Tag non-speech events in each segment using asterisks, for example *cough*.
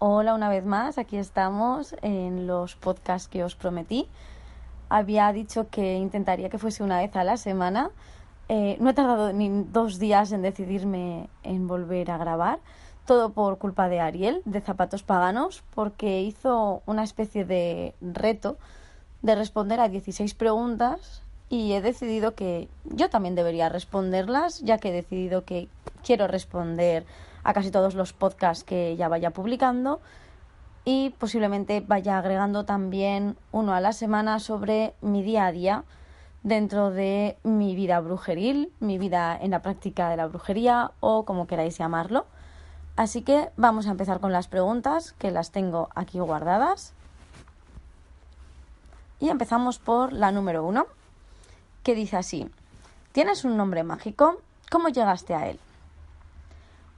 Hola una vez más, aquí estamos en los podcasts que os prometí. Había dicho que intentaría que fuese una vez a la semana. Eh, no he tardado ni dos días en decidirme en volver a grabar. Todo por culpa de Ariel, de Zapatos Paganos, porque hizo una especie de reto de responder a 16 preguntas y he decidido que yo también debería responderlas, ya que he decidido que quiero responder a casi todos los podcasts que ya vaya publicando y posiblemente vaya agregando también uno a la semana sobre mi día a día dentro de mi vida brujeril, mi vida en la práctica de la brujería o como queráis llamarlo. Así que vamos a empezar con las preguntas que las tengo aquí guardadas. Y empezamos por la número uno, que dice así, ¿tienes un nombre mágico? ¿Cómo llegaste a él?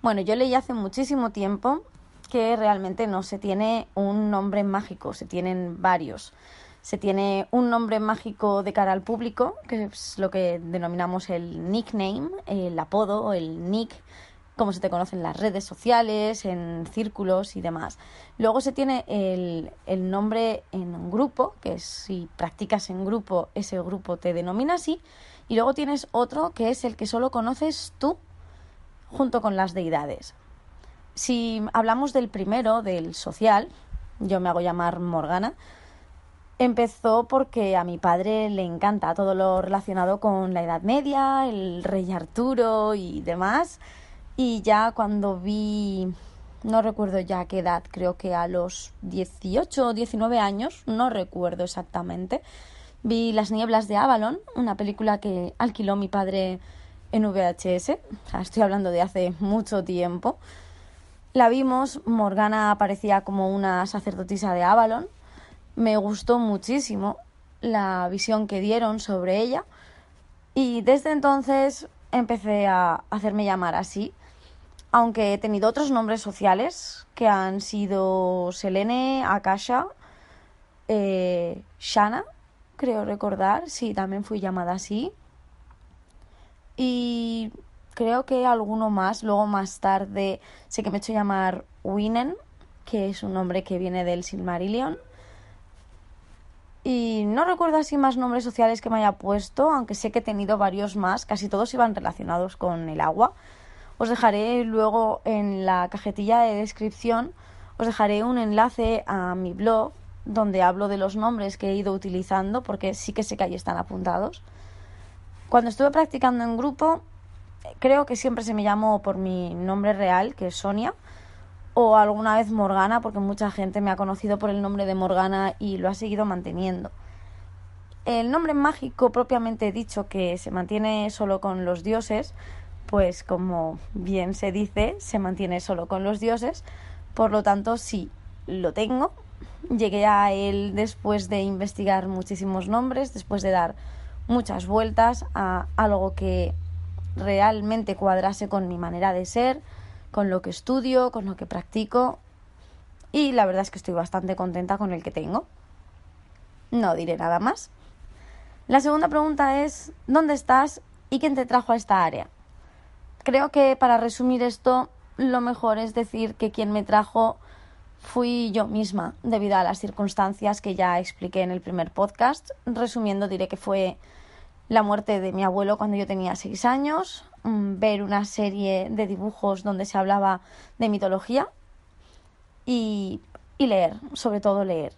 Bueno, yo leí hace muchísimo tiempo que realmente no se tiene un nombre mágico, se tienen varios. Se tiene un nombre mágico de cara al público, que es lo que denominamos el nickname, el apodo, el nick, como se te conoce en las redes sociales, en círculos y demás. Luego se tiene el, el nombre en un grupo, que si practicas en grupo, ese grupo te denomina así. Y luego tienes otro que es el que solo conoces tú junto con las deidades. Si hablamos del primero, del social, yo me hago llamar Morgana, empezó porque a mi padre le encanta todo lo relacionado con la Edad Media, el rey Arturo y demás. Y ya cuando vi, no recuerdo ya qué edad, creo que a los 18 o 19 años, no recuerdo exactamente, vi Las Nieblas de Avalon, una película que alquiló mi padre en VHS, estoy hablando de hace mucho tiempo. La vimos, Morgana aparecía como una sacerdotisa de Avalon. Me gustó muchísimo la visión que dieron sobre ella. Y desde entonces empecé a hacerme llamar así, aunque he tenido otros nombres sociales que han sido Selene, Akasha, eh, Shana, creo recordar, sí, también fui llamada así y creo que alguno más. Luego más tarde sé que me he hecho llamar Winen, que es un nombre que viene del Silmarillion. Y no recuerdo así más nombres sociales que me haya puesto, aunque sé que he tenido varios más, casi todos iban relacionados con el agua. Os dejaré luego en la cajetilla de descripción, os dejaré un enlace a mi blog donde hablo de los nombres que he ido utilizando, porque sí que sé que ahí están apuntados. Cuando estuve practicando en grupo, creo que siempre se me llamó por mi nombre real, que es Sonia, o alguna vez Morgana, porque mucha gente me ha conocido por el nombre de Morgana y lo ha seguido manteniendo. El nombre mágico propiamente dicho que se mantiene solo con los dioses, pues como bien se dice, se mantiene solo con los dioses, por lo tanto sí, lo tengo. Llegué a él después de investigar muchísimos nombres, después de dar muchas vueltas a algo que realmente cuadrase con mi manera de ser, con lo que estudio, con lo que practico y la verdad es que estoy bastante contenta con el que tengo. No diré nada más. La segunda pregunta es, ¿dónde estás y quién te trajo a esta área? Creo que para resumir esto, lo mejor es decir que quien me trajo fui yo misma, debido a las circunstancias que ya expliqué en el primer podcast. Resumiendo, diré que fue la muerte de mi abuelo cuando yo tenía seis años, mm, ver una serie de dibujos donde se hablaba de mitología y, leer, sobre todo leer.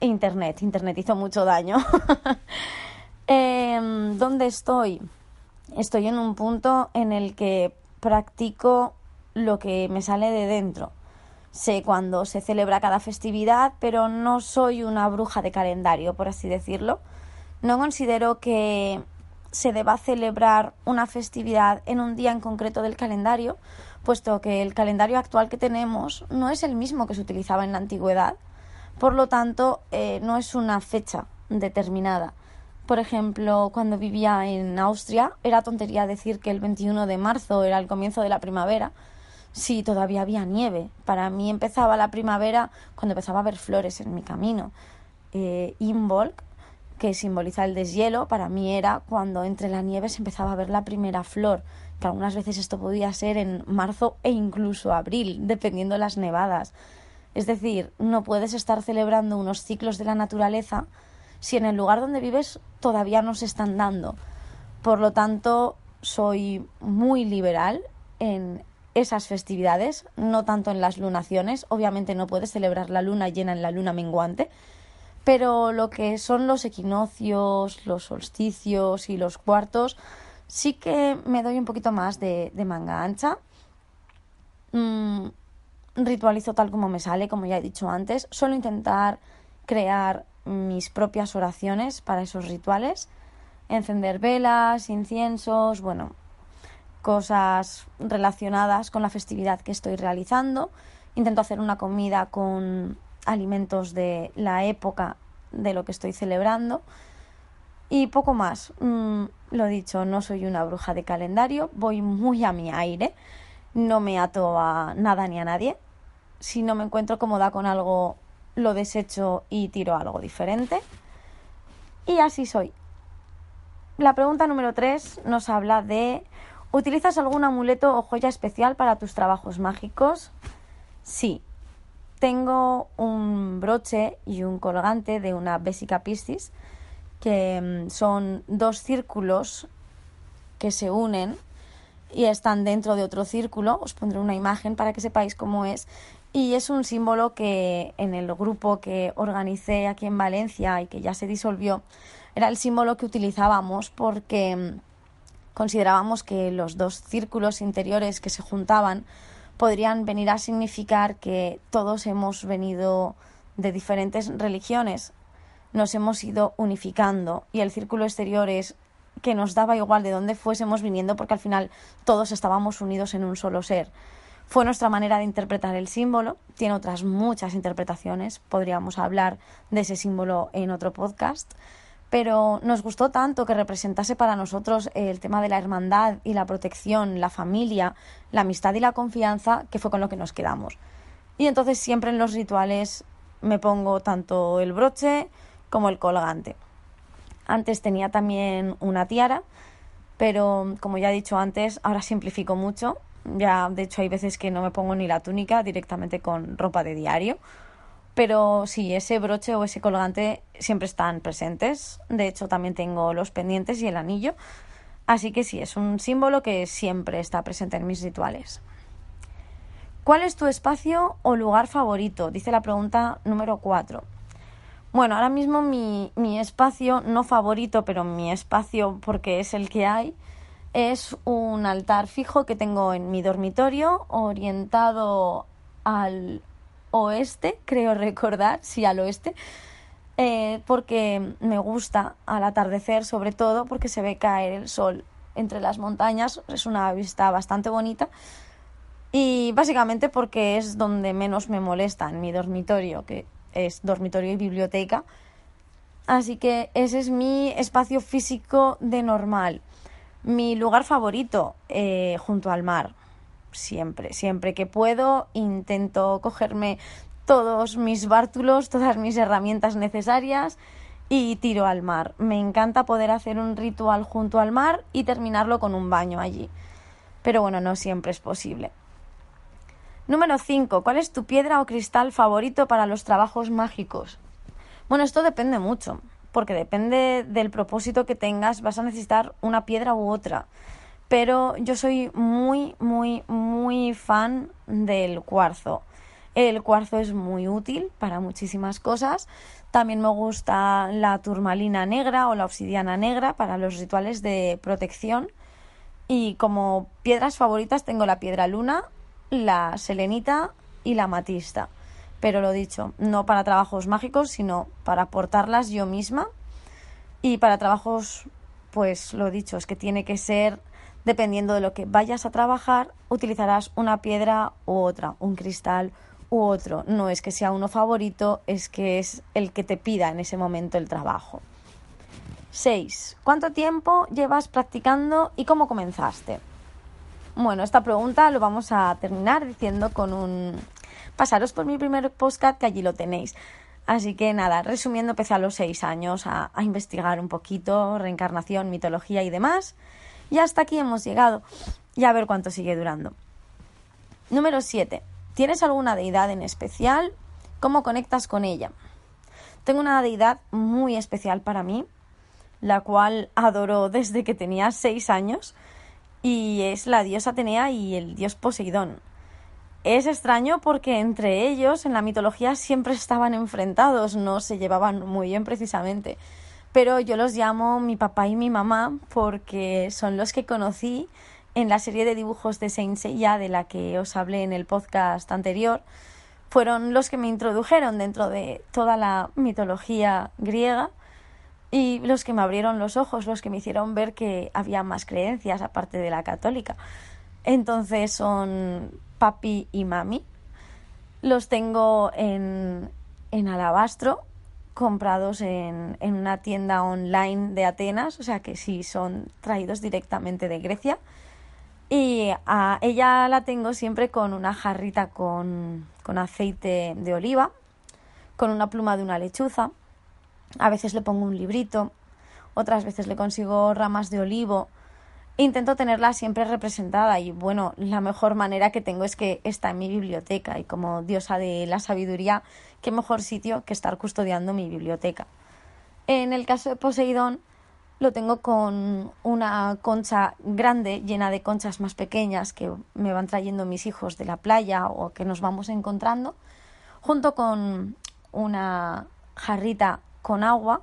Internet, Internet hizo mucho daño. *laughs* Em, ¿Dónde estoy? Estoy en un punto en el que practico lo que me sale de dentro. Sé cuándo se celebra cada festividad, pero no soy una bruja de calendario, por así decirlo. No considero que se deba celebrar una festividad en un día en concreto del calendario, puesto que el calendario actual que tenemos no es el mismo que se utilizaba en la antigüedad. Por lo tanto, eh, no es una fecha determinada. Por ejemplo, cuando vivía en Austria, era tontería decir que el 21 de marzo era el comienzo de la primavera, si todavía había nieve. Para mí empezaba la primavera cuando empezaba a haber flores en mi camino. Eh, Imbolc, que simboliza el deshielo, para mí era cuando entre la nieve se empezaba a ver la primera flor, que algunas veces esto podía ser en marzo e incluso abril, dependiendo de las nevadas. Es decir, no puedes estar celebrando unos ciclos de la naturaleza si en el lugar donde vives todavía no se están dando. Por lo tanto, soy muy liberal en esas festividades, no tanto en las lunaciones. Obviamente no puedes celebrar la luna llena en la luna menguante, pero lo que son los equinoccios, los solsticios y los cuartos, sí que me doy un poquito más de, manga ancha. Mm, ritualizo tal como me sale, como ya he dicho antes. Suelo intentar crear mis propias oraciones para esos rituales. Encender velas, inciensos, bueno, cosas relacionadas con la festividad que estoy realizando. Intento hacer una comida con alimentos de la época de lo que estoy celebrando. Y poco más. Mm, lo dicho, no soy una bruja de calendario, voy muy a mi aire, no me ato a nada ni a nadie. Si no me encuentro cómoda con algo, lo desecho y tiro algo diferente. Y así soy. La pregunta número 3 nos habla de ¿utilizas algún amuleto o joya especial para tus trabajos mágicos? Sí, tengo un broche y un colgante de una Vesica Piscis, que mm, son dos círculos que se unen y están dentro de otro círculo. Os pondré una imagen para que sepáis cómo es. Y es un símbolo que en el grupo que organicé aquí en Valencia y que ya se disolvió, era el símbolo que utilizábamos porque mm, considerábamos que los dos círculos interiores que se juntaban podrían venir a significar que todos hemos venido de diferentes religiones, nos hemos ido unificando y el círculo exterior es que nos daba igual de dónde fuésemos viniendo porque al final todos estábamos unidos en un solo ser. Fue nuestra manera de interpretar el símbolo, tiene otras muchas interpretaciones, podríamos hablar de ese símbolo en otro podcast pero nos gustó tanto que representase para nosotros el tema de la hermandad y la protección, la familia, la amistad y la confianza, que fue con lo que nos quedamos. Y entonces siempre en los rituales me pongo tanto el broche como el colgante. Antes tenía también una tiara, pero como ya he dicho antes, ahora simplifico mucho. Ya, de hecho, hay veces que no me pongo ni la túnica directamente con ropa de diario pero sí, ese broche o ese colgante siempre están presentes. De hecho, también tengo los pendientes y el anillo. Así que sí, es un símbolo que siempre está presente en mis rituales. ¿Cuál es tu espacio o lugar favorito? Dice la pregunta número 4. Bueno, ahora mismo mi, mi espacio, no favorito, pero mi espacio porque es el que hay, es un altar fijo que tengo en mi dormitorio orientado al oeste, creo recordar, sí, al oeste, eh, porque me gusta al atardecer, sobre todo porque se ve caer el sol entre las montañas, es una vista bastante bonita y básicamente porque es donde menos me molesta en mi dormitorio, que es dormitorio y biblioteca. Así que ese es mi espacio físico de normal. Mi lugar favorito, eh, junto al mar siempre, siempre que puedo intento cogerme todos mis bártulos, *laughs* todas mis herramientas necesarias y tiro al mar. Me encanta poder hacer un ritual junto al mar y terminarlo con un baño allí. Pero bueno, no siempre es posible. Número 5. ¿Cuál es tu piedra o cristal favorito para los trabajos mágicos? Bueno, esto depende mucho, porque depende del propósito que tengas, vas a necesitar una piedra u otra pero yo soy muy, muy, muy fan del cuarzo. El cuarzo es muy útil para muchísimas cosas. También me gusta la turmalina negra o la obsidiana negra para los rituales de protección. Y como piedras favoritas tengo la piedra luna, la selenita y la matista. Pero lo dicho, no para trabajos mágicos, sino para portarlas yo misma. Y para trabajos, pues lo dicho, es que tiene que ser Dependiendo de lo que vayas a trabajar, utilizarás una piedra u otra, un cristal u otro. No es que sea uno favorito, es que es el que te pida en ese momento el trabajo. 6. ¿Cuánto tiempo llevas practicando y cómo comenzaste? Bueno, esta pregunta lo vamos a terminar diciendo con un... Pasaros por mi primer postcat que allí lo tenéis. Así que nada, resumiendo, empecé a los 6 años a, a investigar un poquito reencarnación, mitología y demás. Y hasta aquí hemos llegado. Y a ver cuánto sigue durando. Número 7. ¿Tienes alguna deidad en especial? ¿Cómo conectas con ella? Tengo una deidad muy especial para mí, la cual adoro desde que tenía 6 años, y es la diosa Atenea y el dios Poseidón. Es extraño porque entre ellos en la mitología siempre estaban enfrentados, no se llevaban muy bien precisamente pero yo los llamo mi papá y mi mamá porque son los que conocí en la serie de dibujos de Saint Seiya de la que os hablé en el podcast anterior. Fueron los que me introdujeron dentro de toda la mitología griega y los que me abrieron los ojos, los que me hicieron ver que había más creencias aparte de la católica. Entonces son papi y mami. Los tengo en, en alabastro comprados en, en, una tienda online de Atenas, o sea que sí son traídos directamente de Grecia. Y a ella la tengo siempre con una jarrita con, con aceite de oliva, con una pluma de una lechuza. A veces le pongo un librito, otras veces le consigo ramas de olivo intento tenerla siempre representada y bueno, la mejor manera que tengo es que está en mi biblioteca y como diosa de la sabiduría, qué mejor sitio que estar custodiando mi biblioteca. En el caso de Poseidón lo tengo con una concha grande llena de conchas más pequeñas que me van trayendo mis hijos de la playa o que nos vamos encontrando, junto con una jarrita con agua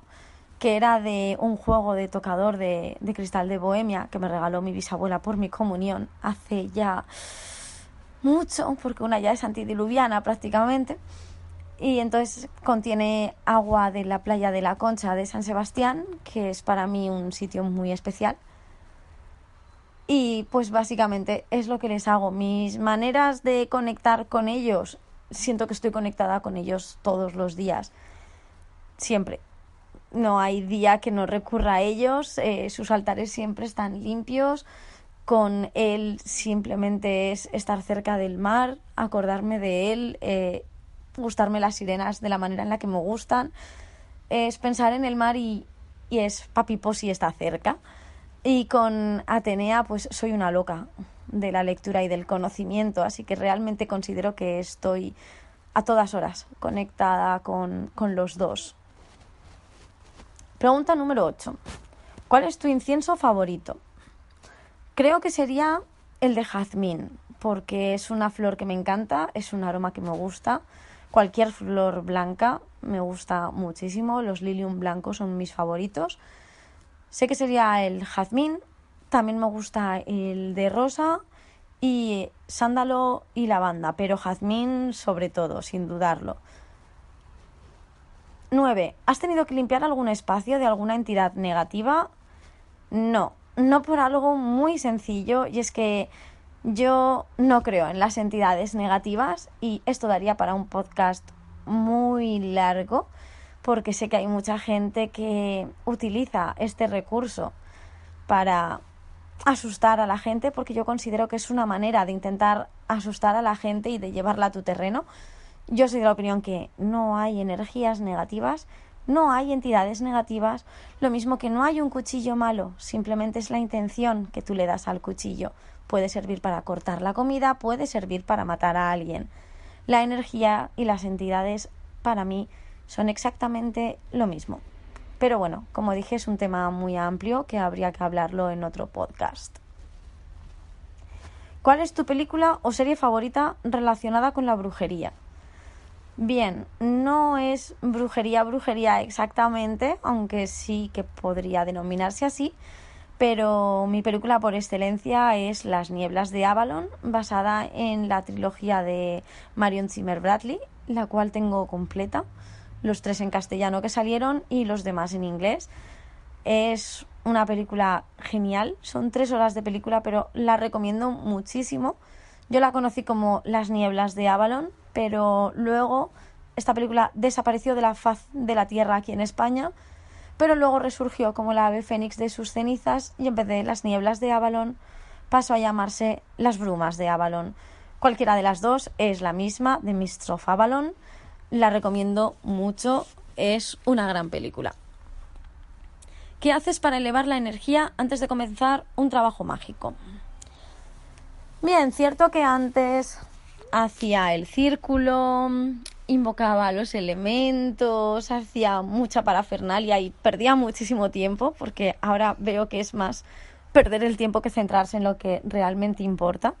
que era de un juego de tocador de, cristal de Bohemia que me regaló mi bisabuela por mi comunión hace ya mucho, porque una ya es antidiluviana prácticamente. Y entonces contiene agua de la playa de la Concha de San Sebastián, que es para mí un sitio muy especial. Y pues básicamente es lo que les hago. Mis maneras de conectar con ellos, siento que estoy conectada con ellos todos los días. Siempre no hay día que no recurra a ellos, eh, sus altares siempre están limpios, con él simplemente es estar cerca del mar, acordarme de él, eh, gustarme las sirenas de la manera en la que me gustan, es pensar en el mar y, y es papi Posi está cerca. Y con Atenea pues soy una loca de la lectura y del conocimiento, así que realmente considero que estoy a todas horas conectada con, con los dos. Pregunta número 8. ¿Cuál es tu incienso favorito? Creo que sería el de jazmín, porque es una flor que me encanta, es un aroma que me gusta. Cualquier flor blanca me gusta muchísimo, los lilium blancos son mis favoritos. Sé que sería el jazmín, también me gusta el de rosa y sándalo y lavanda, pero jazmín sobre todo, sin dudarlo. 9. ¿Has tenido que limpiar algún espacio de alguna entidad negativa? No, no por algo muy sencillo y es que yo no creo en las entidades negativas y esto daría para un podcast muy largo porque sé que hay mucha gente que utiliza este recurso para asustar a la gente porque yo considero que es una manera de intentar asustar a la gente y de llevarla a tu terreno yo soy de la opinión que no hay energías negativas, no hay entidades negativas, lo mismo que no hay un cuchillo malo, simplemente es la intención que tú le das al cuchillo. Puede servir para cortar la comida, puede servir para matar a alguien. La energía y las entidades para mí son exactamente lo mismo. Pero bueno, como dije, es un tema muy amplio que habría que hablarlo en otro podcast. ¿Cuál es tu película o serie favorita relacionada con la brujería? Bien, no es brujería, brujería exactamente, aunque sí que podría denominarse así, pero mi película por excelencia es Las Nieblas de Avalon, basada en la trilogía de Marion Zimmer Bradley, la cual tengo completa, los tres en castellano que salieron y los demás en inglés. es una película genial. Son tres horas de película, pero la recomiendo muchísimo. Yo la conocí como Las Nieblas de Avalon, pero luego esta película desapareció de la faz de la Tierra aquí en España, pero luego resurgió como la ave fénix de sus cenizas y en vez de Las Nieblas de Avalon pasó a llamarse Las Brumas de Avalon. Cualquiera de las dos es la misma, de Mists of Avalon. La recomiendo mucho, es una gran película. ¿Qué haces para elevar la energía antes de comenzar un trabajo mágico? Bien, cierto que antes hacía el círculo, invocaba los elementos, hacía mucha parafernalia y perdía muchísimo tiempo porque ahora veo que es más perder el tiempo que centrarse en lo que realmente importa.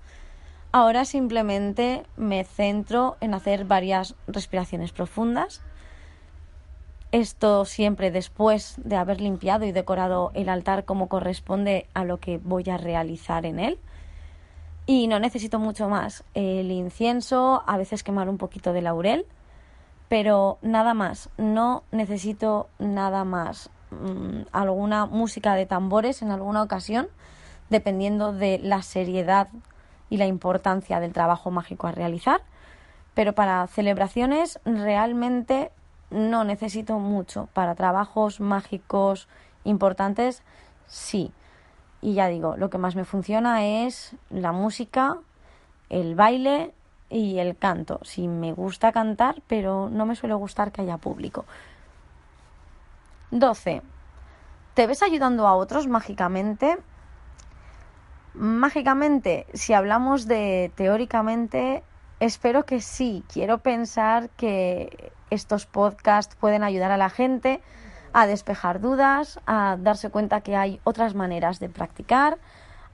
Ahora simplemente me centro en hacer varias respiraciones profundas, esto siempre después de haber limpiado y decorado el altar como corresponde a lo que voy a realizar en él. Y no necesito mucho más. El incienso, a veces quemar un poquito de laurel, pero nada más. No necesito nada más. Mm, alguna música de tambores en alguna ocasión, dependiendo de la seriedad y la importancia del trabajo mágico a realizar. Pero para celebraciones realmente no necesito mucho. Para trabajos mágicos importantes, sí. Y ya digo, lo que más me funciona es la música, el baile y el canto. Sí, me gusta cantar, pero no me suele gustar que haya público. 12. ¿Te ves ayudando a otros mágicamente? Mágicamente, si hablamos de teóricamente, espero que sí. Quiero pensar que estos podcasts pueden ayudar a la gente a despejar dudas, a darse cuenta que hay otras maneras de practicar,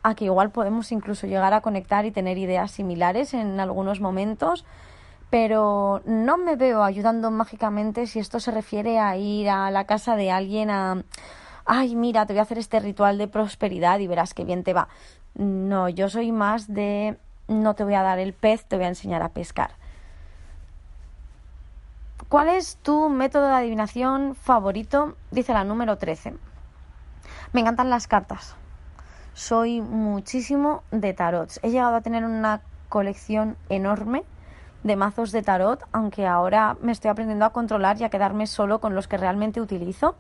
a que igual podemos incluso llegar a conectar y tener ideas similares en algunos momentos, pero no me veo ayudando mágicamente si esto se refiere a ir a la casa de alguien a, ay, mira, te voy a hacer este ritual de prosperidad y verás qué bien te va. No, yo soy más de, no te voy a dar el pez, te voy a enseñar a pescar. ¿Cuál es tu método de adivinación favorito? Dice la número 13. Me encantan las cartas. Soy muchísimo de tarots. He llegado a tener una colección enorme de mazos de tarot, aunque ahora me estoy aprendiendo a controlar y a quedarme solo con los que realmente utilizo.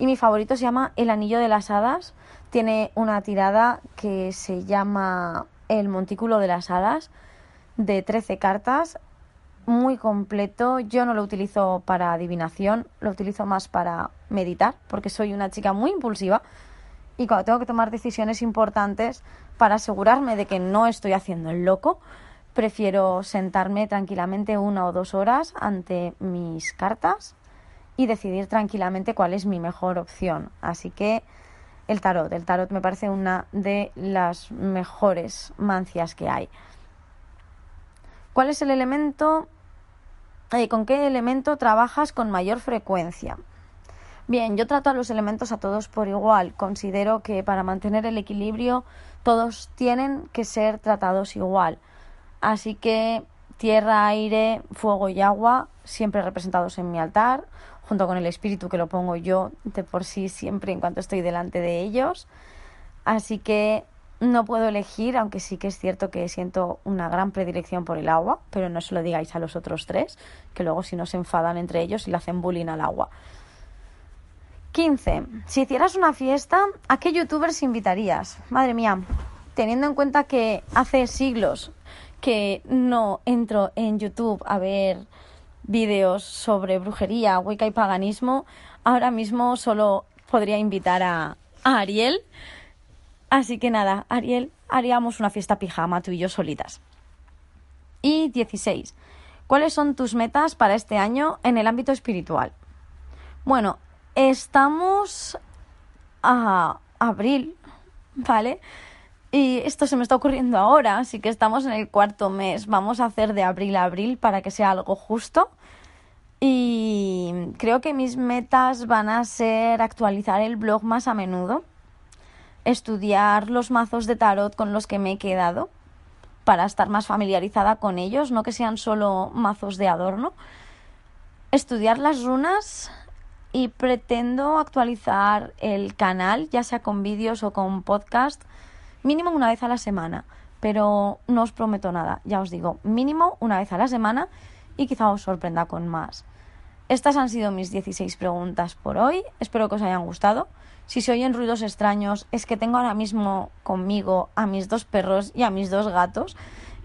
Y mi favorito se llama El Anillo de las Hadas. Tiene una tirada que se llama El Montículo de las Hadas de 13 cartas muy completo. Yo no lo utilizo para adivinación, lo utilizo más para meditar, porque soy una chica muy impulsiva y cuando tengo que tomar decisiones importantes para asegurarme de que no estoy haciendo el loco, prefiero sentarme tranquilamente una o dos horas ante mis cartas y decidir tranquilamente cuál es mi mejor opción. Así que el tarot, el tarot me parece una de las mejores mancias que hay. ¿Cuál es el elemento eh, ¿Con qué elemento trabajas con mayor frecuencia? Bien, yo trato a los elementos a todos por igual. Considero que para mantener el equilibrio todos tienen que ser tratados igual. Así que tierra, aire, fuego y agua, siempre representados en mi altar, junto con el espíritu que lo pongo yo de por sí siempre en cuanto estoy delante de ellos. Así que no puedo elegir, aunque sí que es cierto que siento una gran predilección por el agua, pero no se lo digáis a los otros tres, que luego si no se enfadan entre ellos y le hacen bullying al agua. 15. Si hicieras una fiesta, ¿a qué youtubers invitarías? Madre mía, teniendo en cuenta que hace siglos que no entro en YouTube a ver vídeos sobre brujería, wicca y paganismo, ahora mismo solo podría invitar a, a Ariel Así que nada, Ariel, haríamos una fiesta pijama tú y yo solitas. Y 16. ¿Cuáles son tus metas para este año en el ámbito espiritual? Bueno, estamos a abril, ¿vale? Y esto se me está ocurriendo ahora, así que estamos en el cuarto mes. Vamos a hacer de abril a abril para que sea algo justo. Y creo que mis metas van a ser actualizar el blog más a menudo estudiar los mazos de tarot con los que me he quedado para estar más familiarizada con ellos, no que sean solo mazos de adorno. Estudiar las runas y pretendo actualizar el canal, ya sea con vídeos o con podcast, mínimo una vez a la semana. Pero no os prometo nada, ya os digo, mínimo una vez a la semana y quizá os sorprenda con más. Estas han sido mis 16 preguntas por hoy, espero que os hayan gustado. Si se oyen ruidos extraños es que tengo ahora mismo conmigo a mis dos perros y a mis dos gatos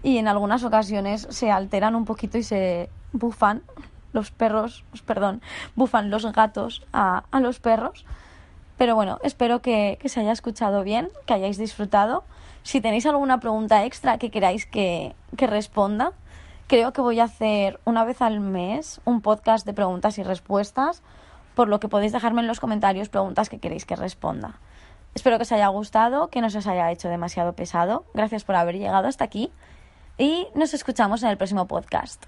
y en algunas ocasiones se alteran un poquito y se bufan los perros, perdón, bufan los gatos a, los perros. Pero bueno, espero que, que, se haya escuchado bien, que hayáis disfrutado. Si tenéis alguna pregunta extra que queráis que, que responda, creo que voy a hacer una vez al mes un podcast de preguntas y respuestas, por lo que podéis dejarme en los comentarios preguntas que queréis que responda. Espero que os haya gustado, que no se os haya hecho demasiado pesado. Gracias por haber llegado hasta aquí y nos escuchamos en el próximo podcast.